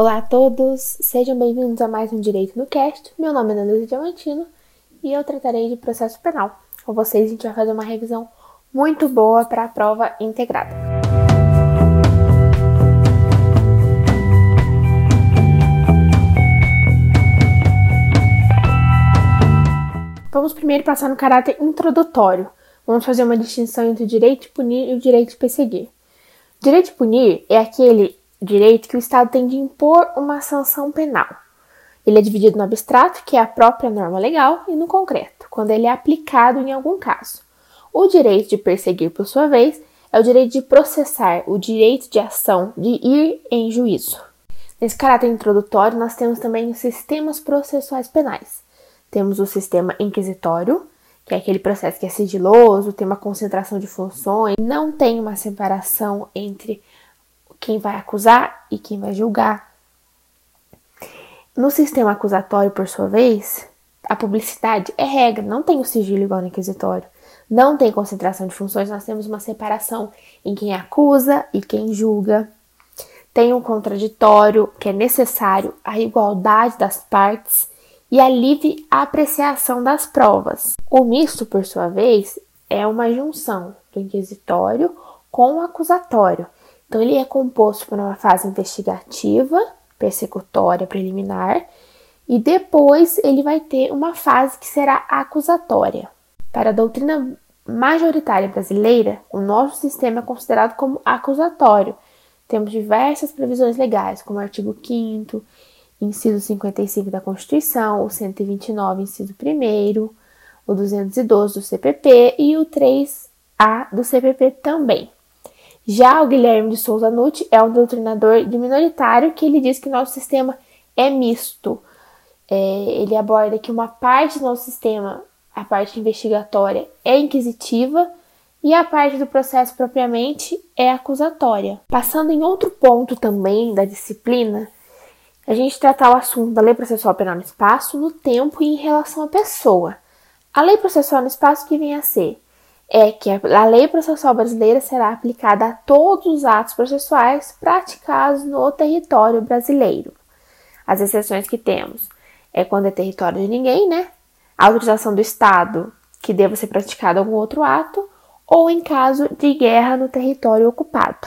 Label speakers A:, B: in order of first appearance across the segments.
A: Olá a todos, sejam bem-vindos a mais um Direito no Cast. Meu nome é Andresa Diamantino e eu tratarei de processo penal. Com vocês, a gente vai fazer uma revisão muito boa para a prova integrada. Vamos primeiro passar no caráter introdutório. Vamos fazer uma distinção entre o direito de punir e o direito de perseguir. O direito de punir é aquele direito que o Estado tem de impor uma sanção penal. Ele é dividido no abstrato, que é a própria norma legal, e no concreto, quando ele é aplicado em algum caso. O direito de perseguir, por sua vez, é o direito de processar, o direito de ação, de ir em juízo. Nesse caráter introdutório, nós temos também os sistemas processuais penais. Temos o sistema inquisitório, que é aquele processo que é sigiloso, tem uma concentração de funções, não tem uma separação entre quem vai acusar e quem vai julgar. No sistema acusatório, por sua vez, a publicidade é regra, não tem o sigilo igual no inquisitório. Não tem concentração de funções, nós temos uma separação em quem acusa e quem julga. Tem um contraditório, que é necessário a igualdade das partes e a livre apreciação das provas. O misto, por sua vez, é uma junção do inquisitório com o acusatório. Então, ele é composto por uma fase investigativa, persecutória, preliminar, e depois ele vai ter uma fase que será acusatória. Para a doutrina majoritária brasileira, o nosso sistema é considerado como acusatório. Temos diversas previsões legais, como o artigo 5 inciso 55 da Constituição, o 129, inciso 1 o 212 do CPP e o 3A do CPP também. Já o Guilherme de Souza Nutti é um doutrinador de minoritário que ele diz que nosso sistema é misto. É, ele aborda que uma parte do nosso sistema, a parte investigatória, é inquisitiva e a parte do processo propriamente é acusatória. Passando em outro ponto também da disciplina, a gente tratar o assunto da lei processual penal no espaço, no tempo e em relação à pessoa. A lei processual no espaço que vem a ser é que a lei processual brasileira será aplicada a todos os atos processuais praticados no território brasileiro. As exceções que temos é quando é território de ninguém, né? A autorização do Estado que deva ser praticado algum outro ato, ou em caso de guerra no território ocupado.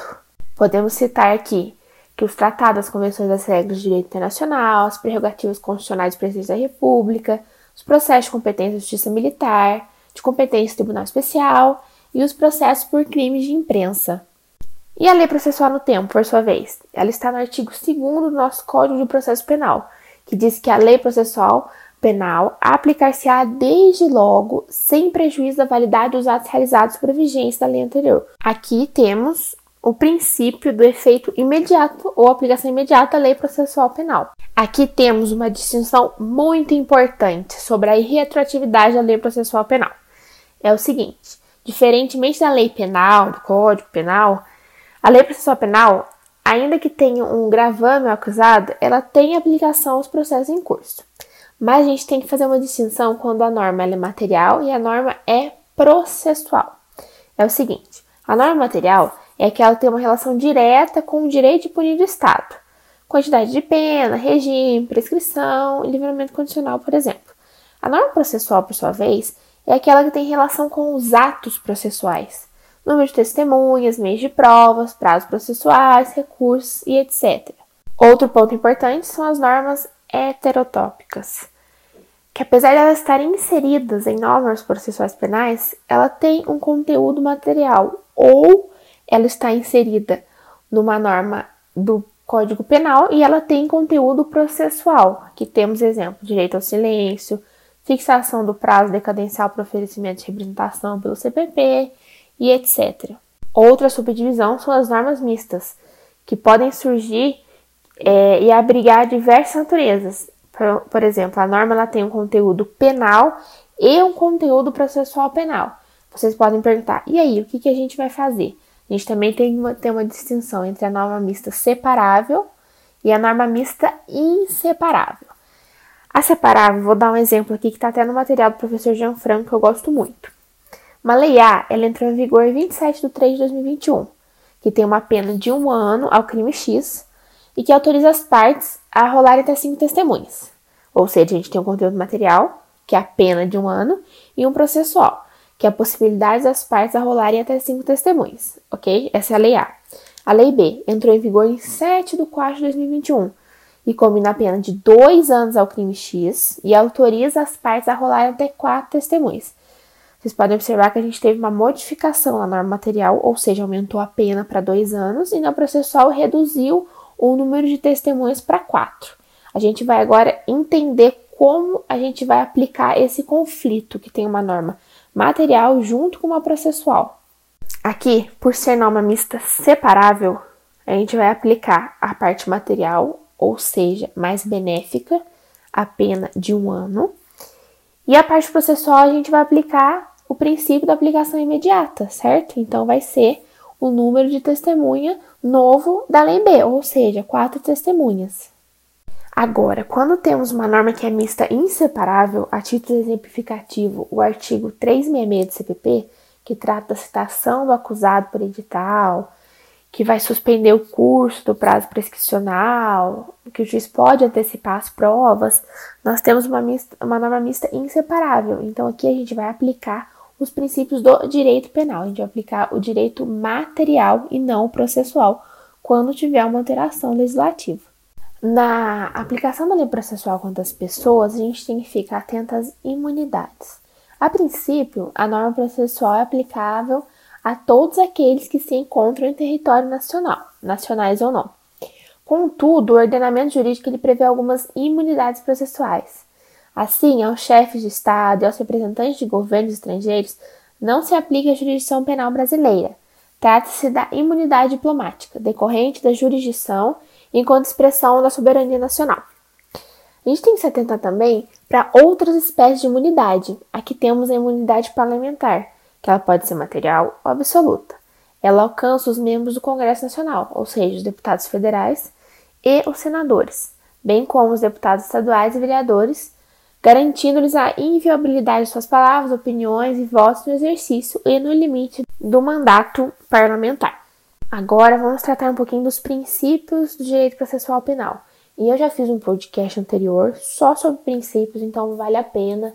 A: Podemos citar aqui que os tratados, as convenções das regras de direito internacional, as prerrogativas constitucionais do presidente da República, os processos de competência da justiça militar, de competência do Tribunal Especial e os processos por crimes de imprensa. E a lei processual no tempo, por sua vez? Ela está no artigo 2 do nosso Código de Processo Penal, que diz que a lei processual penal aplicar-se-á desde logo, sem prejuízo da validade dos atos realizados por vigência da lei anterior. Aqui temos o princípio do efeito imediato ou aplicação imediata da lei processual penal. Aqui temos uma distinção muito importante sobre a irretroatividade da lei processual penal é o seguinte: diferentemente da lei penal, do Código Penal, a lei processual penal, ainda que tenha um gravame acusado, ela tem aplicação aos processos em curso. Mas a gente tem que fazer uma distinção quando a norma é material e a norma é processual. É o seguinte: a norma material é que ela tem uma relação direta com o direito de punir do Estado, quantidade de pena, regime, prescrição e livramento condicional, por exemplo. A norma processual, por sua vez, é aquela que tem relação com os atos processuais, número de testemunhas, meios de provas, prazos processuais, recursos e etc. Outro ponto importante são as normas heterotópicas, que apesar de elas estarem inseridas em normas processuais penais, ela tem um conteúdo material ou ela está inserida numa norma do Código Penal e ela tem conteúdo processual, que temos exemplo, direito ao silêncio, fixação do prazo decadencial para oferecimento de representação pelo CPP e etc. Outra subdivisão são as normas mistas, que podem surgir é, e abrigar diversas naturezas. Por, por, exemplo, a norma ela tem um conteúdo penal e um conteúdo processual penal. Vocês podem perguntar, e aí, o que, que a gente vai fazer? A gente também tem uma, tem uma distinção entre a norma mista separável e a norma mista inseparável. A separar, vou dar um exemplo aqui que está até no material do professor Jean Franco, que eu gosto muito. Uma lei A, ela entrou em vigor em 27 de 3 de 2021, que tem uma pena de um ano ao crime X e que autoriza as partes a rolarem até cinco testemunhas. Ou seja, a gente tem um conteúdo material, que é a pena de um ano, e um processual, que é a possibilidade das partes a rolarem até cinco testemunhas, ok? Essa é a Lei A. A Lei B entrou em vigor em 7 de 4 de 2021 e combina a pena de dois anos ao crime X e autoriza as partes a rolarem até quatro testemunhas. Vocês podem observar que a gente teve uma modificação na norma material, ou seja, aumentou a pena para dois anos e na processual reduziu o número de testemunhas para quatro. A gente vai agora entender como a gente vai aplicar esse conflito que tem uma norma material junto com uma processual. Aqui, por ser norma mista separável, a gente vai aplicar a parte material, ou seja, mais benéfica, a pena de um ano, e a parte processual a gente vai aplicar o princípio da aplicação imediata, certo? Então vai ser o número de testemunha novo da lei B, ou seja, quatro testemunhas. Agora, quando temos uma norma que é mista inseparável, a título exemplificativo, o artigo 366 do CPP, que trata da citação do acusado por edital, que vai suspender o curso do prazo prescricional, que o juiz pode antecipar as provas, nós temos uma, mista, uma norma mista inseparável. Então, aqui a gente vai aplicar os princípios do direito penal, a gente vai aplicar o direito material e não o processual, quando tiver uma alteração legislativa. Na aplicação da lei processual contra as pessoas, a gente tem que ficar atento às imunidades. A princípio, a norma processual é aplicável a todos aqueles que se encontram em território nacional, nacionais ou não. Contudo, o ordenamento jurídico ele prevê algumas imunidades processuais. Assim, aos chefes de Estado e aos representantes de governos estrangeiros não se aplica a jurisdição penal brasileira. Trata-se da imunidade diplomática, decorrente da jurisdição enquanto expressão da soberania nacional. A gente tem que se atentar também para outras espécies de imunidade. Aqui temos a imunidade parlamentar, que ela pode ser material ou absoluta. Ela alcança os membros do Congresso Nacional, ou seja, os deputados federais e os senadores, bem como os deputados estaduais e vereadores, garantindo-lhes a inviolabilidade de suas palavras, opiniões e votos no exercício e no limite do mandato parlamentar. Agora vamos tratar um pouquinho dos princípios do direito processual penal. E eu já fiz um podcast anterior só sobre princípios, então vale a pena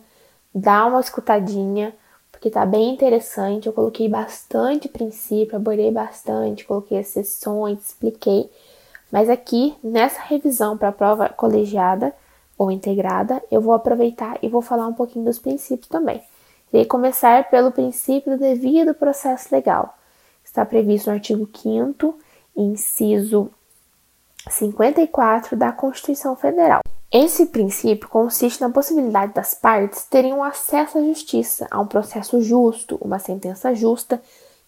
A: dar uma escutadinha, porque tá bem interessante. Eu coloquei bastante princípio, abordei bastante, coloquei exceções, expliquei. Mas aqui, nessa revisão para a prova colegiada ou integrada, eu vou aproveitar e vou falar um pouquinho dos princípios também. Irei começar pelo princípio do devido processo legal está previsto no artigo 5 inciso 54 da Constituição Federal. Esse princípio consiste na possibilidade das partes terem um acesso à justiça, a um processo justo, uma sentença justa,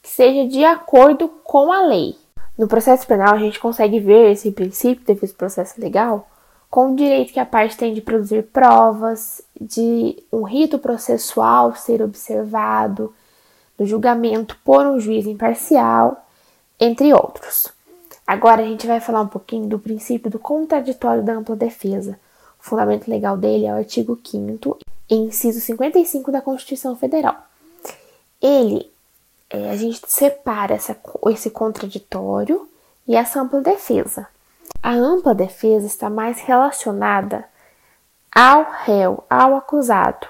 A: que seja de acordo com a lei. No processo penal, a gente consegue ver esse princípio, devido processo legal, com o direito que a parte tem de produzir provas, de um rito processual ser observado, do julgamento por um juiz imparcial, entre outros. Agora a gente vai falar um pouquinho do princípio do contraditório da ampla defesa. O fundamento legal dele é o artigo 5 inciso 55 da Constituição Federal. Ele, é, a gente separa essa, esse contraditório e essa ampla defesa. A ampla defesa está mais relacionada ao réu, ao acusado,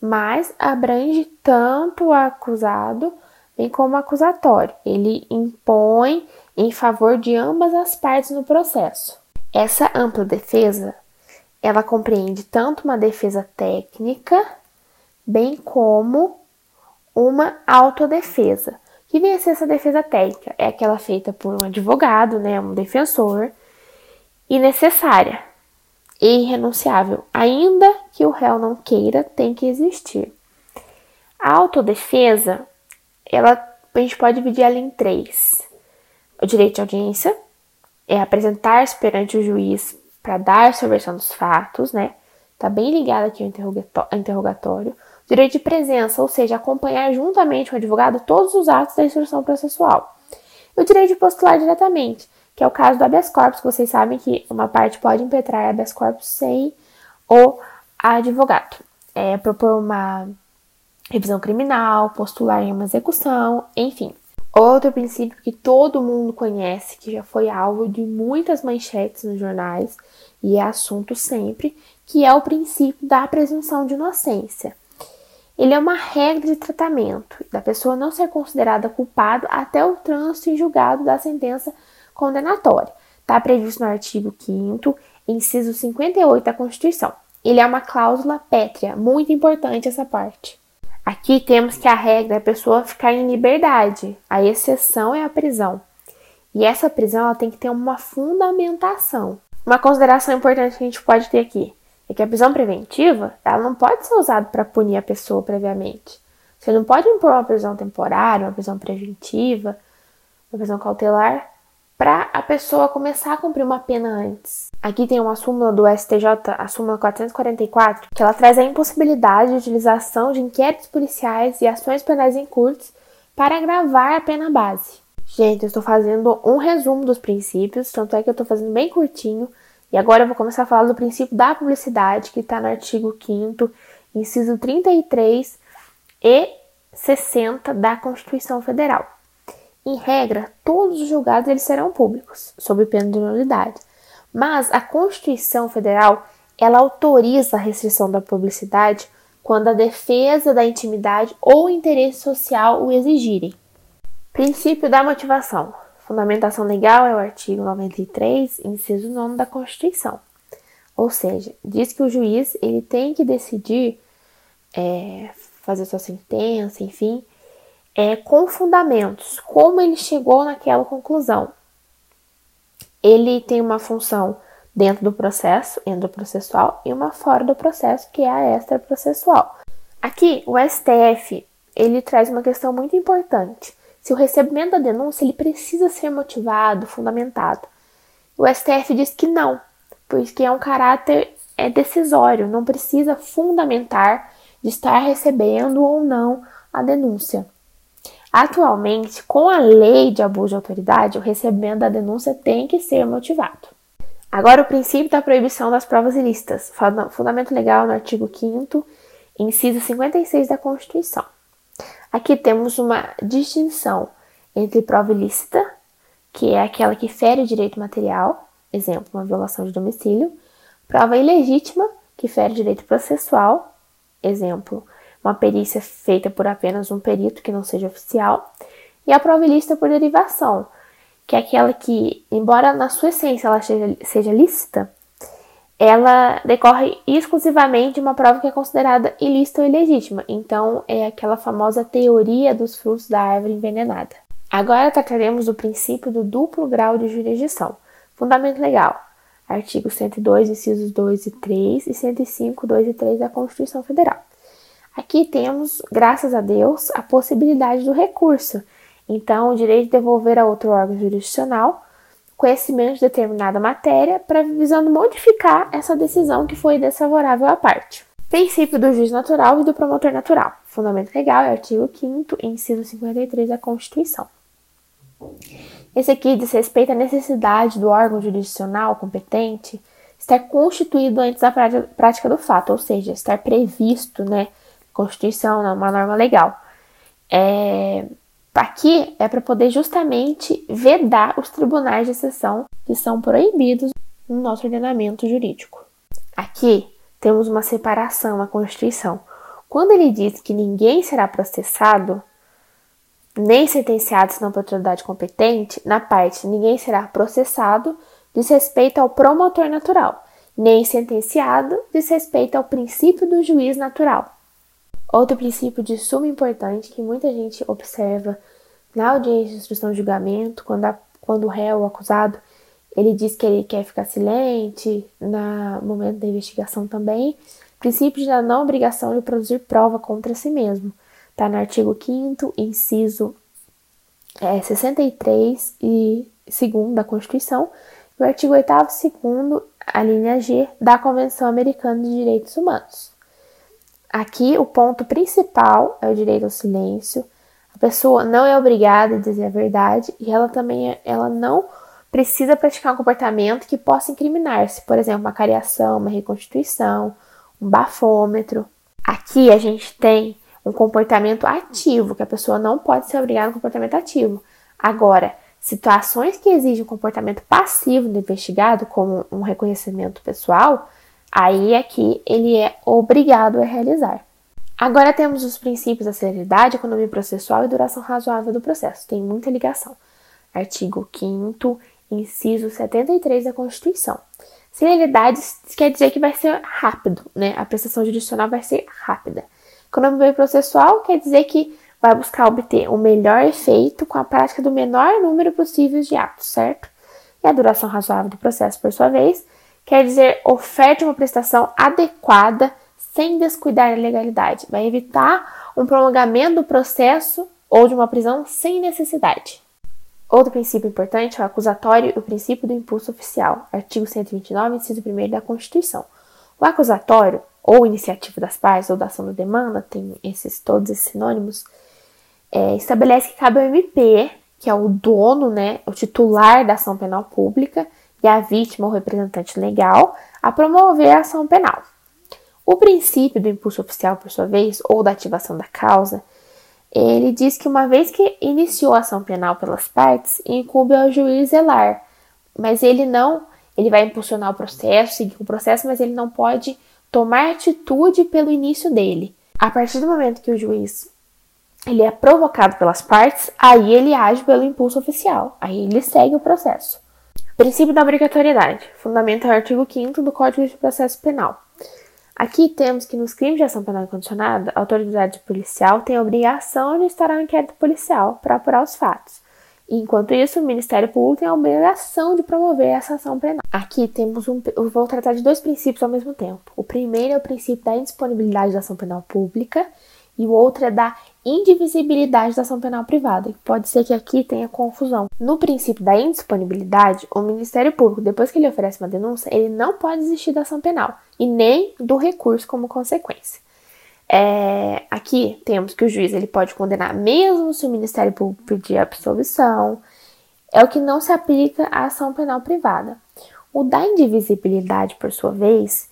A: mas abrange tanto o acusado bem como o acusatório. Ele impõe em favor de ambas as partes no processo. Essa ampla defesa, ela compreende tanto uma defesa técnica, bem como uma autodefesa. O que vem a ser essa defesa técnica? É aquela feita por um advogado, né, um defensor, e necessária, e irrenunciável, ainda que o réu não queira, tem que existir. A autodefesa, ela, a gente pode dividir ela em três. O direito de audiência é apresentar-se perante o juiz para dar sua versão dos fatos, né? Tá bem ligado aqui ao interrogatório. O direito de presença, ou seja, acompanhar juntamente com o advogado todos os atos da instrução processual. E o direito de postular diretamente, que é o caso do habeas corpus, que vocês sabem que uma parte pode impetrar habeas corpus sem o advogado. É, propor uma revisão criminal, postular em uma execução, enfim. Outro princípio que todo mundo conhece, que já foi alvo de muitas manchetes nos jornais e é assunto sempre, que é o princípio da presunção de inocência. Ele é uma regra de tratamento da pessoa não ser considerada culpada até o trânsito em julgado da sentença condenatória. Está previsto no artigo 5 inciso 58 da Constituição. Ele é uma cláusula pétrea, muito importante essa parte. Aqui temos que a regra é a pessoa ficar em liberdade, a exceção é a prisão. E essa prisão ela tem que ter uma fundamentação. Uma consideração importante que a gente pode ter aqui é que a prisão preventiva ela não pode ser usada para punir a pessoa previamente. Você não pode impor uma prisão temporária, uma prisão preventiva, uma prisão cautelar para a pessoa começar a cumprir uma pena antes. Aqui tem uma súmula do STJ, a súmula 444, que ela traz a impossibilidade de utilização de inquéritos policiais e ações penais em curtos para agravar a pena base. Gente, eu estou fazendo um resumo dos princípios, tanto é que eu estou fazendo bem curtinho, e agora eu vou começar a falar do princípio da publicidade, que está no artigo 5 inciso 33 e 60 da Constituição Federal. Em regra, todos os julgados eles serão públicos, sob pena de nulidade. Mas a Constituição Federal, ela autoriza a restrição da publicidade quando a defesa da intimidade ou interesse social o exigirem. Princípio da motivação. Fundamentação legal é o artigo 93, inciso 9 da Constituição. Ou seja, diz que o juiz ele tem que decidir é, fazer sua sentença, enfim, é, com fundamentos, como ele chegou naquela conclusão. Ele tem uma função dentro do processo, endoprocessual, e uma fora do processo, que é a extraprocessual. Aqui, o STF, ele traz uma questão muito importante. Se o recebimento da denúncia, ele precisa ser motivado, fundamentado. O STF diz que não, porque é um caráter é decisório, não precisa fundamentar de estar recebendo ou não a denúncia. Atualmente, com a lei de abuso de autoridade, o recebimento da denúncia tem que ser motivado. Agora, o princípio da proibição das provas ilícitas, fundamento legal no artigo 5, inciso 56 da Constituição. Aqui temos uma distinção entre prova ilícita, que é aquela que fere o direito material, exemplo, uma violação de domicílio, prova ilegítima, que fere o direito processual, exemplo, uma perícia feita por apenas um perito que não seja oficial, e a prova ilícita por derivação, que é aquela que, embora na sua essência ela seja, seja lícita, ela decorre exclusivamente de uma prova que é considerada ilícita ou ilegítima. Então, é aquela famosa teoria dos frutos da árvore envenenada. Agora trataremos do princípio do duplo grau de jurisdição. Fundamento legal. Artigo 102, incisos 2 e 3 e 105, 2 e 3 da Constituição Federal. Aqui temos, graças a Deus, a possibilidade do recurso. Então, o direito de devolver a outro órgão jurisdicional conhecimento de determinada matéria para visando modificar essa decisão que foi desfavorável à parte. Princípio do juiz natural e do promotor natural. Fundamento legal é o artigo 5 inciso 53 da Constituição. Esse aqui diz respeito à necessidade do órgão jurisdicional competente estar constituído antes da prática do fato, ou seja, estar previsto, né, Constituição, uma norma legal. É, aqui é para poder justamente vedar os tribunais de exceção que são proibidos no nosso ordenamento jurídico. Aqui temos uma separação na Constituição. Quando ele diz que ninguém será processado, nem sentenciado senão por autoridade competente, na parte ninguém será processado diz respeito ao promotor natural, nem sentenciado diz respeito ao princípio do juiz natural. Outro princípio de suma importância que muita gente observa na audiência de instrução de julgamento, quando, a, quando o réu, o acusado, ele diz que ele quer ficar silente, no momento da investigação também, princípio da não obrigação de produzir prova contra si mesmo. Está no artigo 5 inciso é, 63 e 2 da Constituição, e o artigo 8 e 2 a linha G, da Convenção Americana de Direitos Humanos. Aqui, o ponto principal é o direito ao silêncio. A pessoa não é obrigada a dizer a verdade e ela também ela não precisa praticar um comportamento que possa incriminar-se, por exemplo, uma cariação, uma reconstituição, um bafômetro. Aqui a gente tem um comportamento ativo, que a pessoa não pode ser obrigada a um comportamento ativo. Agora, situações que exigem um comportamento passivo do investigado, como um reconhecimento pessoal, aí é que ele é obrigado a realizar. Agora temos os princípios da celeridade, economia processual e duração razoável do processo. Tem muita ligação. Artigo 5 inciso 73 da Constituição. Celeridade quer dizer que vai ser rápido, né? A prestação jurisdicional vai ser rápida. Economia processual quer dizer que vai buscar obter o melhor efeito com a prática do menor número possível de atos, certo? E a duração razoável do processo, por sua vez, quer dizer oferte uma prestação adequada sem descuidar da legalidade. Vai evitar um prolongamento do processo ou de uma prisão sem necessidade. Outro princípio importante é o acusatório e o princípio do impulso oficial, artigo 129, inciso 1 da Constituição. O acusatório, ou iniciativa das partes, ou da ação da demanda, tem esses todos esses sinônimos, é, estabelece que cabe ao MP, que é o dono, né, o titular da ação penal pública, e a vítima ou representante legal, a promover a ação penal. O princípio do impulso oficial, por sua vez, ou da ativação da causa, ele diz que uma vez que iniciou a ação penal pelas partes, incumbe ao juiz zelar, mas ele não, ele vai impulsionar o processo, seguir o processo, mas ele não pode tomar atitude pelo início dele. A partir do momento que o juiz ele é provocado pelas partes, aí ele age pelo impulso oficial, aí ele segue o processo. Princípio da obrigatoriedade, fundamenta o artigo 5 do Código de Processo Penal. Aqui temos que nos crimes de ação penal incondicionada, a autoridade policial tem a obrigação de estar ao inquérito policial para apurar os fatos. Enquanto isso, o Ministério Público tem a obrigação de promover essa ação penal. Aqui temos um. Eu vou tratar de dois princípios ao mesmo tempo. O primeiro é o princípio da indisponibilidade da ação penal pública e o outro é da indivisibilidade da ação penal privada. Pode ser que aqui tenha confusão. No princípio da indisponibilidade, o Ministério Público, depois que ele oferece uma denúncia, ele não pode desistir da ação penal e nem do recurso como consequência. É, aqui temos que o juiz ele pode condenar mesmo se o Ministério Público pedir absolvição. É o que não se aplica à ação penal privada. O da indivisibilidade, por sua vez,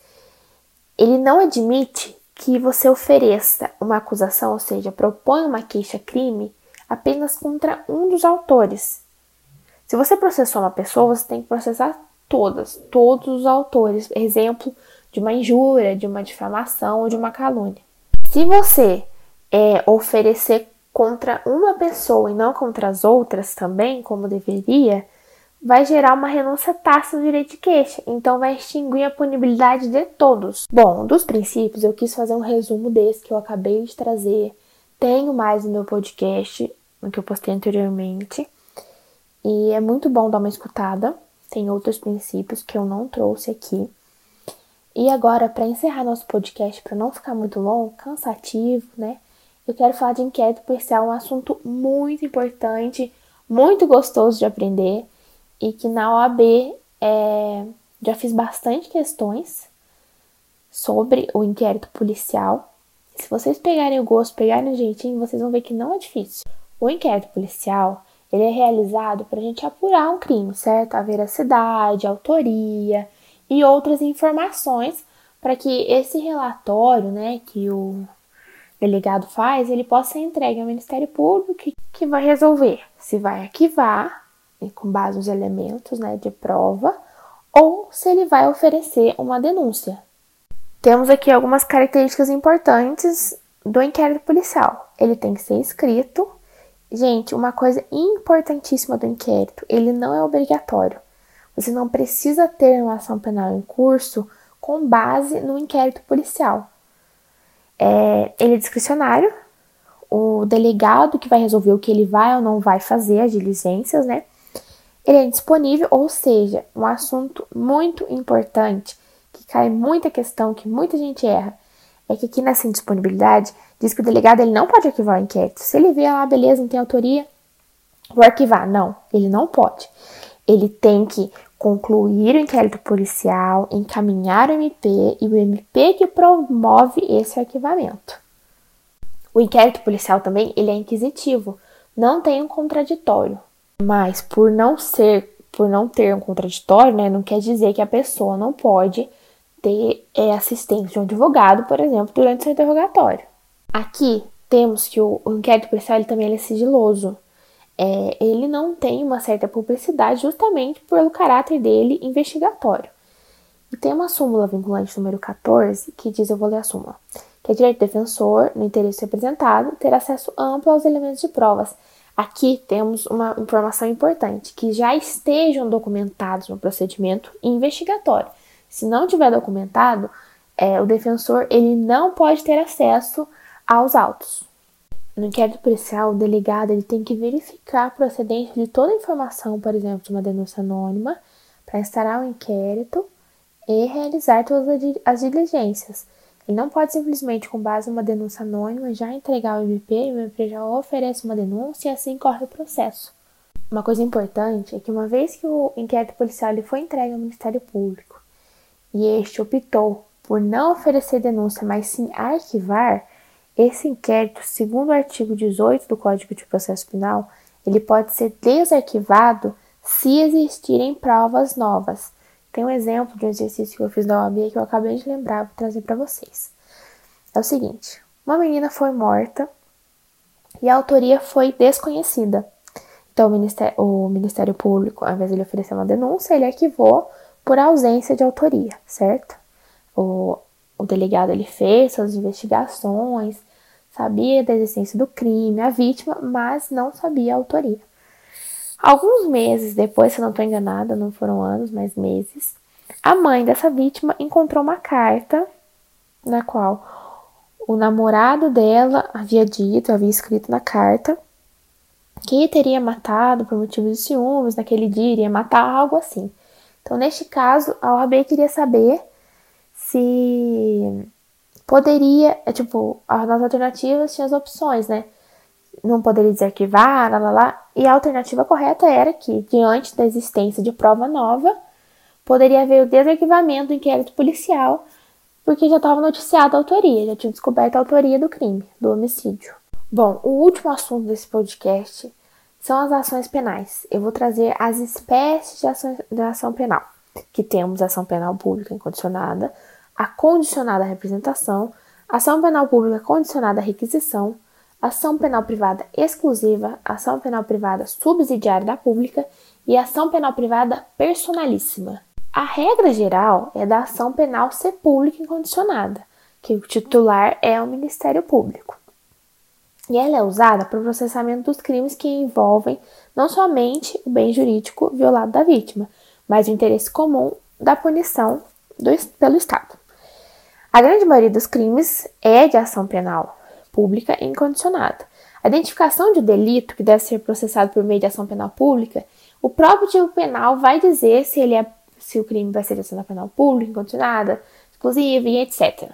A: ele não admite que você ofereça uma acusação, ou seja, propõe uma queixa-crime apenas contra um dos autores. Se você processou uma pessoa, você tem que processar todas, todos os autores. Exemplo de uma injúria, de uma difamação ou de uma calúnia. Se você é, oferecer contra uma pessoa e não contra as outras também, como deveria, vai gerar uma renúncia tácita do direito de queixa, então vai extinguir a punibilidade de todos. Bom, dos princípios, eu quis fazer um resumo desse que eu acabei de trazer. Tenho mais no meu podcast, no que eu postei anteriormente. E é muito bom dar uma escutada. Tem outros princípios que eu não trouxe aqui. E agora, para encerrar nosso podcast, para não ficar muito longo, cansativo, né? Eu quero falar de inquérito policial, um assunto muito importante, muito gostoso de aprender e que na OAB é, já fiz bastante questões sobre o inquérito policial. Se vocês pegarem o gosto, pegarem o jeitinho, vocês vão ver que não é difícil. O inquérito policial ele é realizado para a gente apurar um crime, certo? A veracidade, a autoria e outras informações para que esse relatório, né, que o delegado faz, ele possa ser entregue ao Ministério Público que, que vai resolver se vai arquivar com base nos elementos né, de prova ou se ele vai oferecer uma denúncia. Temos aqui algumas características importantes do inquérito policial. Ele tem que ser escrito. Gente, uma coisa importantíssima do inquérito, ele não é obrigatório. Você não precisa ter uma ação penal em curso com base no inquérito policial. É, ele é discricionário. O delegado que vai resolver o que ele vai ou não vai fazer, as diligências, né? Ele é disponível, ou seja, um assunto muito importante, que cai muita questão, que muita gente erra, é que aqui nessa indisponibilidade diz que o delegado ele não pode arquivar o inquérito. Se ele vê, ah, beleza, não tem autoria, vou arquivar. Não, ele não pode. Ele tem que concluir o inquérito policial, encaminhar o MP e o MP que promove esse arquivamento. O inquérito policial também ele é inquisitivo, não tem um contraditório. Mas por não ser, por não ter um contraditório, né, não quer dizer que a pessoa não pode ter é, assistência de um advogado, por exemplo, durante seu interrogatório. Aqui temos que o, o inquérito policial ele também ele é sigiloso. É, ele não tem uma certa publicidade justamente pelo caráter dele investigatório. E tem uma súmula vinculante número 14 que diz, eu vou ler a súmula, que é direito defensor, no interesse representado, ter acesso amplo aos elementos de provas. Aqui temos uma informação importante, que já estejam documentados no procedimento investigatório. Se não tiver documentado, é, o defensor ele não pode ter acesso aos autos. No inquérito policial, o delegado ele tem que verificar a procedência de toda a informação, por exemplo, de uma denúncia anônima, para instaurar o um inquérito e realizar todas as diligências. Ele não pode simplesmente, com base numa denúncia anônima, já entregar o MP e o MP já oferece uma denúncia e assim corre o processo. Uma coisa importante é que, uma vez que o inquérito policial ele foi entregue ao Ministério Público e este optou por não oferecer denúncia, mas sim arquivar, esse inquérito, segundo o artigo 18 do Código de Processo Penal, ele pode ser desarquivado se existirem provas novas. Tem um exemplo de um exercício que eu fiz na OAB que eu acabei de lembrar, vou trazer para vocês. É o seguinte: uma menina foi morta e a autoria foi desconhecida. Então, o Ministério, o Ministério Público, ao invés de ele oferecer uma denúncia, ele arquivou por ausência de autoria, certo? O, o delegado ele fez suas investigações, sabia da existência do crime, a vítima, mas não sabia a autoria. Alguns meses depois, se eu não estou enganada, não foram anos, mas meses, a mãe dessa vítima encontrou uma carta na qual o namorado dela havia dito, havia escrito na carta, que teria matado por motivo de ciúmes naquele dia, iria matar algo assim. Então, neste caso, a OAB queria saber se poderia, é, tipo, as alternativas tinham as opções, né? Não poderia desarquivar, lá, lá, lá. E a alternativa correta era que, diante da existência de prova nova, poderia haver o desarquivamento do inquérito policial, porque já estava noticiada a autoria, já tinha descoberto a autoria do crime, do homicídio. Bom, o último assunto desse podcast são as ações penais. Eu vou trazer as espécies de, ação, de ação penal, que temos ação penal pública incondicionada, a condicionada à representação, ação penal pública condicionada à requisição, ação penal privada exclusiva, ação penal privada subsidiária da pública e ação penal privada personalíssima. A regra geral é da ação penal ser pública incondicionada, que o titular é o Ministério Público. E ela é usada para o processamento dos crimes que envolvem não somente o bem jurídico violado da vítima, mas o interesse comum da punição do, pelo Estado. A grande maioria dos crimes é de ação penal pública e incondicionada. A identificação de um delito que deve ser processado por meio de ação penal pública, o próprio tipo penal vai dizer se ele é se o crime vai ser de ação penal pública, incondicionada, exclusiva e etc.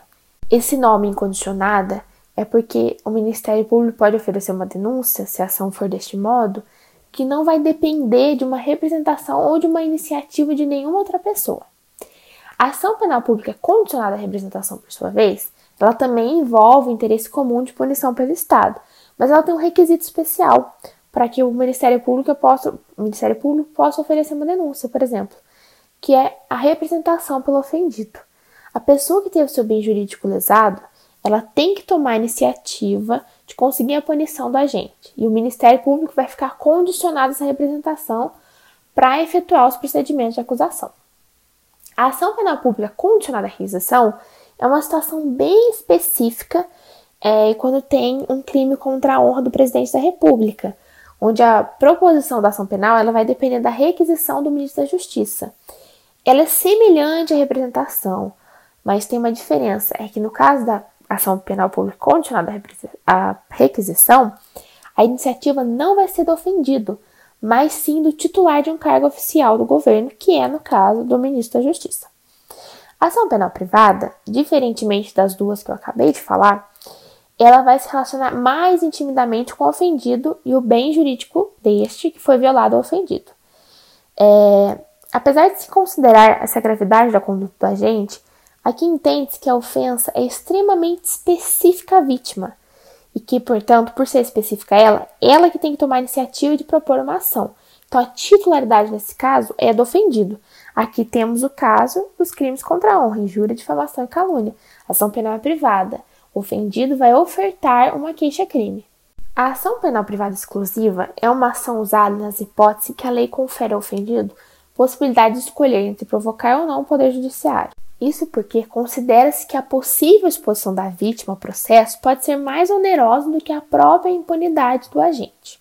A: Esse nome incondicionada é porque o Ministério Público pode oferecer uma denúncia, se a ação for deste modo, que não vai depender de uma representação ou de uma iniciativa de nenhuma outra pessoa. A ação penal pública condicionada à representação, por sua vez, ela também envolve o interesse comum de punição pelo Estado, mas ela tem um requisito especial para que o Ministério Público possa, Ministério Público possa oferecer uma denúncia, por exemplo, que é a representação pelo ofendido. A pessoa que teve seu bem jurídico lesado, ela tem que tomar a iniciativa de conseguir a punição do agente, e o Ministério Público vai ficar condicionado a essa representação para efetuar os procedimentos de acusação. A ação penal pública condicionada à requisição é uma situação bem específica é, quando tem um crime contra a honra do presidente da República, onde a proposição da ação penal ela vai depender da requisição do ministro da Justiça. Ela é semelhante à representação, mas tem uma diferença, é que no caso da ação penal pública condicionada à requisição, a iniciativa não vai ser do ofendido, mas sim do titular de um cargo oficial do governo, que é, no caso, do ministro da Justiça. A ação penal privada, diferentemente das duas que eu acabei de falar, ela vai se relacionar mais intimidamente com o ofendido e o bem jurídico deste que foi violado ou ofendido. É, apesar de se considerar essa gravidade da conduta do agente, aqui entende-se que a ofensa é extremamente específica à vítima e que, portanto, por ser específica a ela, ela que tem que tomar a iniciativa de propor uma ação. Então, a titularidade nesse caso é do ofendido, Aqui temos o caso dos crimes contra a honra, injúria, difamação e calúnia. Ação penal privada. O ofendido vai ofertar uma queixa-crime. A ação penal privada exclusiva é uma ação usada nas hipóteses que a lei confere ao ofendido possibilidade de escolher entre provocar ou não o poder judiciário. Isso porque considera-se que a possível exposição da vítima ao processo pode ser mais onerosa do que a própria impunidade do agente.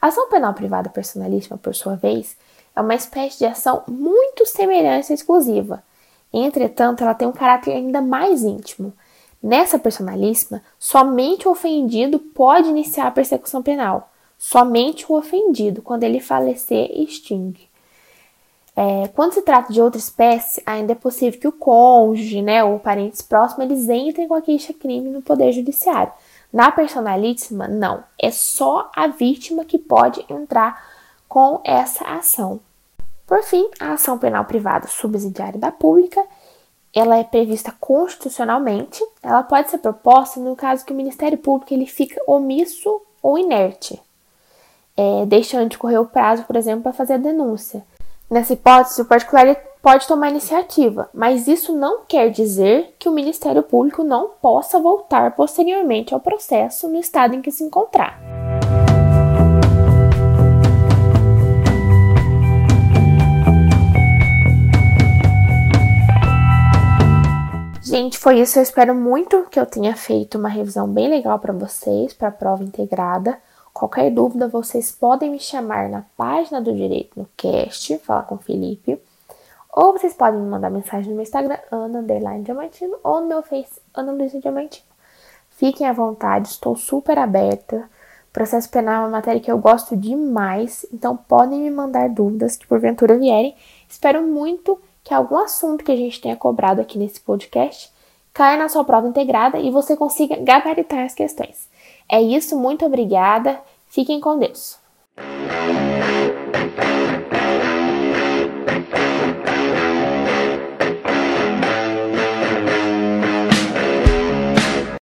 A: A ação penal privada personalíssima, por sua vez, é uma espécie de ação muito semelhante à exclusiva. Entretanto, ela tem um caráter ainda mais íntimo. Nessa personalíssima, somente o ofendido pode iniciar a persecução penal. Somente o ofendido, quando ele falecer, extingue. É, quando se trata de outra espécie, ainda é possível que o cônjuge, né, ou parentes próximos, eles entrem com a queixa-crime no Poder Judiciário. Na personalíssima, não. É só a vítima que pode entrar com essa ação. Por fim, a ação penal privada subsidiária da pública, ela é prevista constitucionalmente. Ela pode ser proposta no caso que o Ministério Público ele fica omisso ou inerte, é, deixando de correr o prazo, por exemplo, para fazer a denúncia. Nessa hipótese, o particular pode tomar iniciativa, mas isso não quer dizer que o Ministério Público não possa voltar posteriormente ao processo no estado em que se encontrar. Gente, foi isso. Eu espero muito que eu tenha feito uma revisão bem legal para vocês, para a prova integrada. Qualquer dúvida, vocês podem me chamar na página do Direito no Cast, falar com o Felipe. Ou vocês podem me mandar mensagem no meu Instagram, Ana Diamantino, ou no meu Face, Ana Luísa Diamantino. Fiquem à vontade, estou super aberta. Processo penal é uma matéria que eu gosto demais, então podem me mandar dúvidas que porventura vierem. Espero muito que algum assunto que a gente tenha cobrado aqui nesse podcast caia na sua prova integrada e você consiga gabaritar as questões. É isso, muito obrigada. Fiquem com Deus.